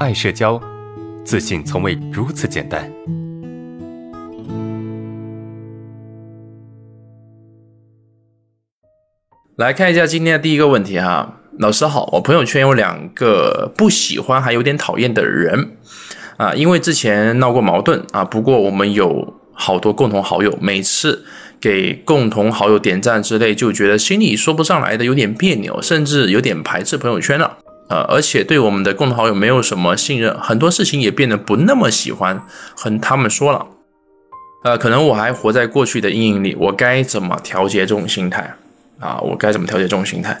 爱社交，自信从未如此简单。来看一下今天的第一个问题哈，老师好，我朋友圈有两个不喜欢还有点讨厌的人啊，因为之前闹过矛盾啊，不过我们有好多共同好友，每次给共同好友点赞之类，就觉得心里说不上来的，有点别扭，甚至有点排斥朋友圈了。呃，而且对我们的共同好友没有什么信任，很多事情也变得不那么喜欢和他们说了。呃，可能我还活在过去的阴影里，我该怎么调节这种心态啊？我该怎么调节这种心态？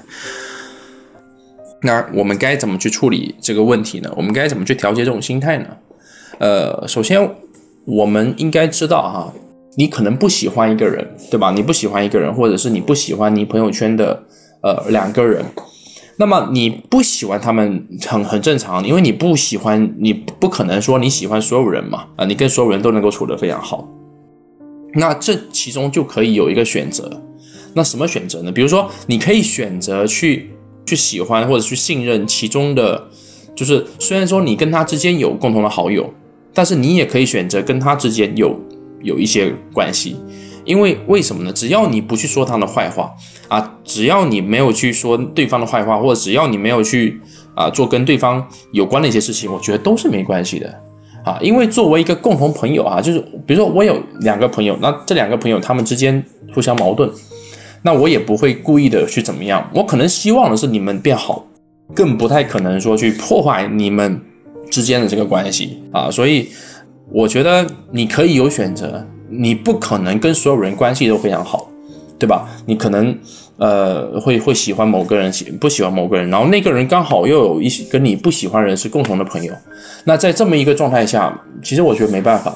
那我们该怎么去处理这个问题呢？我们该怎么去调节这种心态呢？呃，首先我们应该知道哈，你可能不喜欢一个人，对吧？你不喜欢一个人，或者是你不喜欢你朋友圈的呃两个人。那么你不喜欢他们很很正常，因为你不喜欢，你不可能说你喜欢所有人嘛啊，你跟所有人都能够处得非常好。那这其中就可以有一个选择，那什么选择呢？比如说你可以选择去去喜欢或者去信任其中的，就是虽然说你跟他之间有共同的好友，但是你也可以选择跟他之间有有一些关系。因为为什么呢？只要你不去说他的坏话啊，只要你没有去说对方的坏话，或者只要你没有去啊做跟对方有关的一些事情，我觉得都是没关系的啊。因为作为一个共同朋友啊，就是比如说我有两个朋友，那这两个朋友他们之间互相矛盾，那我也不会故意的去怎么样，我可能希望的是你们变好，更不太可能说去破坏你们之间的这个关系啊。所以我觉得你可以有选择。你不可能跟所有人关系都非常好，对吧？你可能呃会会喜欢某个人，喜不喜欢某个人，然后那个人刚好又有一些跟你不喜欢人是共同的朋友，那在这么一个状态下，其实我觉得没办法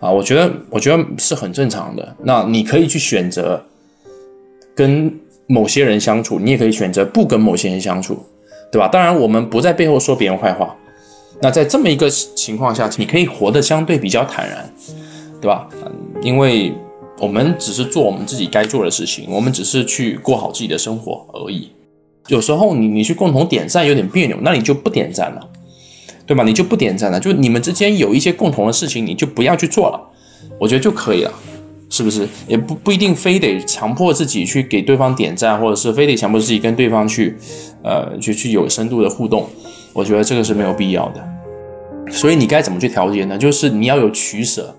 啊，我觉得我觉得是很正常的。那你可以去选择跟某些人相处，你也可以选择不跟某些人相处，对吧？当然，我们不在背后说别人坏话。那在这么一个情况下，你可以活得相对比较坦然。对吧？因为我们只是做我们自己该做的事情，我们只是去过好自己的生活而已。有时候你你去共同点赞有点别扭，那你就不点赞了，对吧？你就不点赞了，就你们之间有一些共同的事情，你就不要去做了，我觉得就可以了，是不是？也不不一定非得强迫自己去给对方点赞，或者是非得强迫自己跟对方去，呃，去去有深度的互动，我觉得这个是没有必要的。所以你该怎么去调节呢？就是你要有取舍。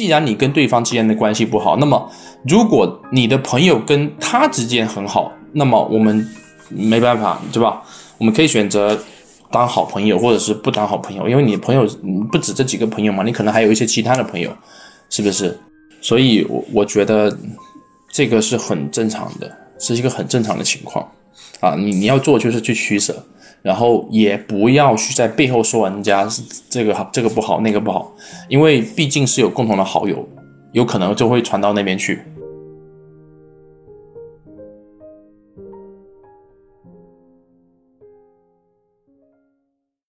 既然你跟对方之间的关系不好，那么如果你的朋友跟他之间很好，那么我们没办法，对吧？我们可以选择当好朋友，或者是不当好朋友，因为你朋友不止这几个朋友嘛，你可能还有一些其他的朋友，是不是？所以，我我觉得这个是很正常的，是一个很正常的情况啊。你你要做就是去取舍。然后也不要去在背后说人家是这个好，这个不好，那个不好，因为毕竟是有共同的好友，有可能就会传到那边去。